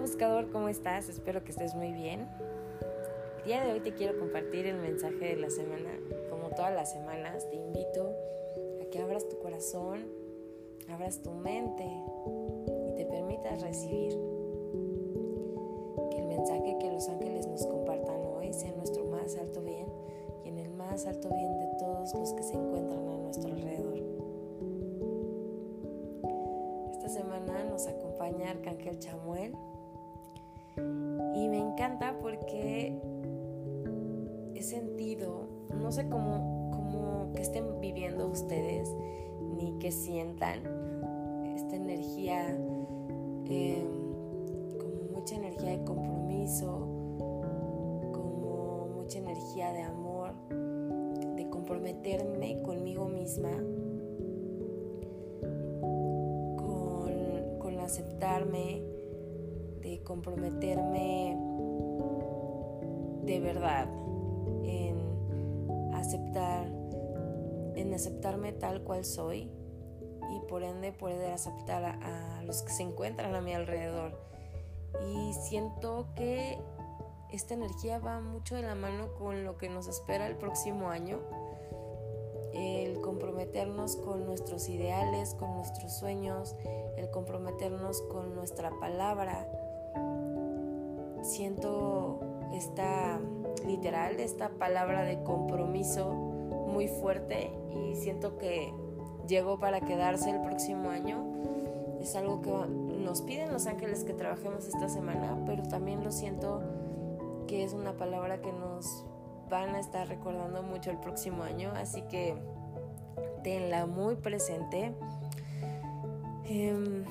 buscador, ¿cómo estás? Espero que estés muy bien. El día de hoy te quiero compartir el mensaje de la semana. Como todas las semanas, te invito a que abras tu corazón, abras tu mente y te permitas recibir. Que el mensaje que los ángeles nos compartan hoy sea nuestro más alto bien y en el más alto bien de todos los que se encuentran a nuestro alrededor. Esta semana nos acompaña Arcángel Chamuel y me encanta porque he sentido, no sé cómo, cómo que estén viviendo ustedes ni que sientan esta energía, em, como mucha energía de compromiso, como mucha energía de amor, de comprometerme conmigo misma, con, con aceptarme, de comprometerme de verdad en aceptar, en aceptarme tal cual soy y por ende poder aceptar a, a los que se encuentran a mi alrededor. Y siento que esta energía va mucho de la mano con lo que nos espera el próximo año. El comprometernos con nuestros ideales, con nuestros sueños, el comprometernos con nuestra palabra. Siento esta literal, esta palabra de compromiso muy fuerte y siento que llegó para quedarse el próximo año. Es algo que nos piden los ángeles que trabajemos esta semana, pero también lo siento que es una palabra que nos van a estar recordando mucho el próximo año, así que tenla muy presente. Eh,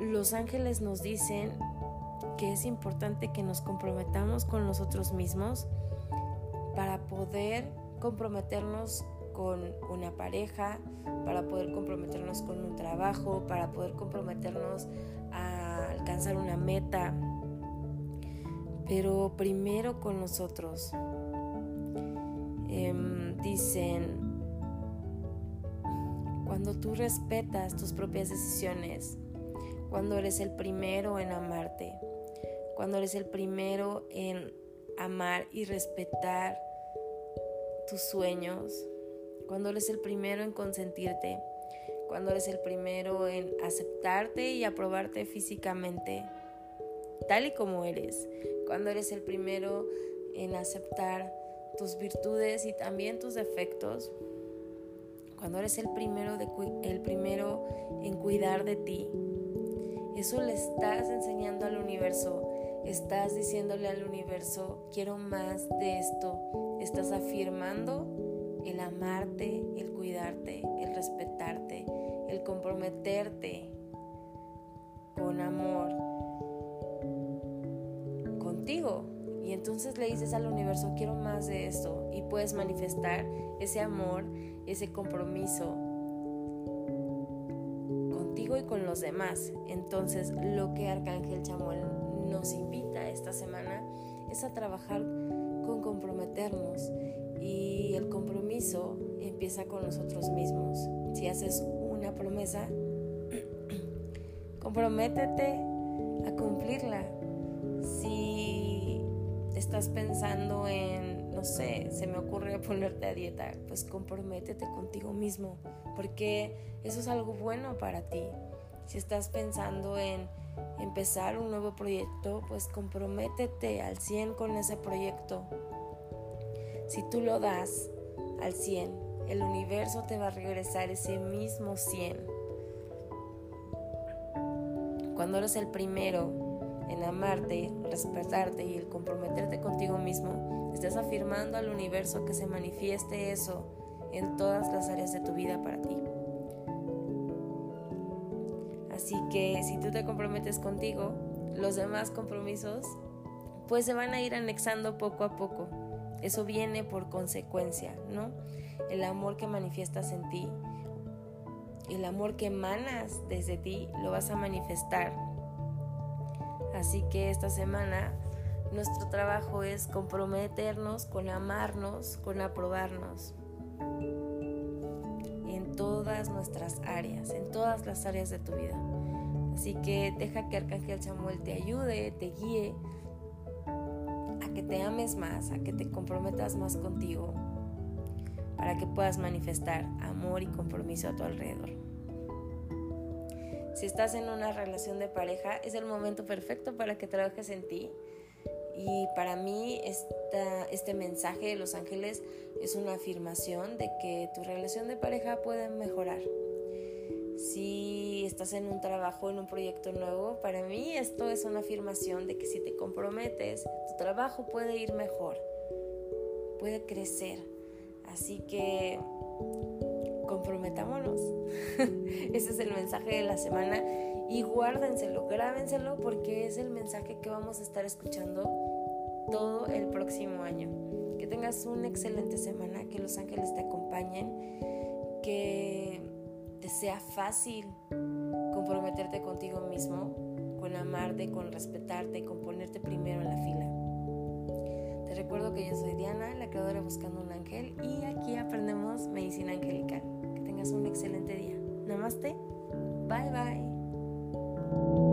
los ángeles nos dicen que es importante que nos comprometamos con nosotros mismos para poder comprometernos con una pareja, para poder comprometernos con un trabajo, para poder comprometernos a alcanzar una meta, pero primero con nosotros. Eh, dicen, cuando tú respetas tus propias decisiones, cuando eres el primero en amarte, cuando eres el primero en amar y respetar tus sueños, cuando eres el primero en consentirte, cuando eres el primero en aceptarte y aprobarte físicamente, tal y como eres, cuando eres el primero en aceptar tus virtudes y también tus defectos, cuando eres el primero, el primero en cuidar de ti, eso le estás enseñando al universo Estás diciéndole al universo, quiero más de esto. Estás afirmando el amarte, el cuidarte, el respetarte, el comprometerte con amor contigo. Y entonces le dices al universo, quiero más de esto. Y puedes manifestar ese amor, ese compromiso contigo y con los demás. Entonces lo que Arcángel Chamuel nos invita esta semana es a trabajar con comprometernos y el compromiso empieza con nosotros mismos. Si haces una promesa, comprométete a cumplirla. Si estás pensando en, no sé, se me ocurre ponerte a dieta, pues comprométete contigo mismo, porque eso es algo bueno para ti. Si estás pensando en empezar un nuevo proyecto, pues comprométete al 100 con ese proyecto. Si tú lo das al 100, el universo te va a regresar ese mismo 100. Cuando eres el primero en amarte, respetarte y el comprometerte contigo mismo, estás afirmando al universo que se manifieste eso en todas las áreas de tu vida para ti. Así que si tú te comprometes contigo, los demás compromisos pues se van a ir anexando poco a poco. Eso viene por consecuencia, ¿no? El amor que manifiestas en ti, el amor que emanas desde ti, lo vas a manifestar. Así que esta semana nuestro trabajo es comprometernos con amarnos, con aprobarnos nuestras áreas, en todas las áreas de tu vida. Así que deja que Arcángel Samuel te ayude, te guíe a que te ames más, a que te comprometas más contigo, para que puedas manifestar amor y compromiso a tu alrededor. Si estás en una relación de pareja, es el momento perfecto para que trabajes en ti. Y para mí este mensaje de los ángeles es una afirmación de que tu relación de pareja puede mejorar si estás en un trabajo, en un proyecto nuevo, para mí esto es una afirmación de que si te comprometes, tu trabajo puede ir mejor, puede crecer. Así que comprometámonos. Ese es el mensaje de la semana y guárdenselo, grábenselo porque es el mensaje que vamos a estar escuchando todo el próximo año. Que tengas una excelente semana, que los ángeles te acompañen, que te sea fácil comprometerte contigo mismo, con amarte, con respetarte, con ponerte primero en la fila. Te recuerdo que yo soy Diana, la creadora Buscando un Ángel, y aquí aprendemos medicina angelical. Que tengas un excelente día. Namaste. Bye bye.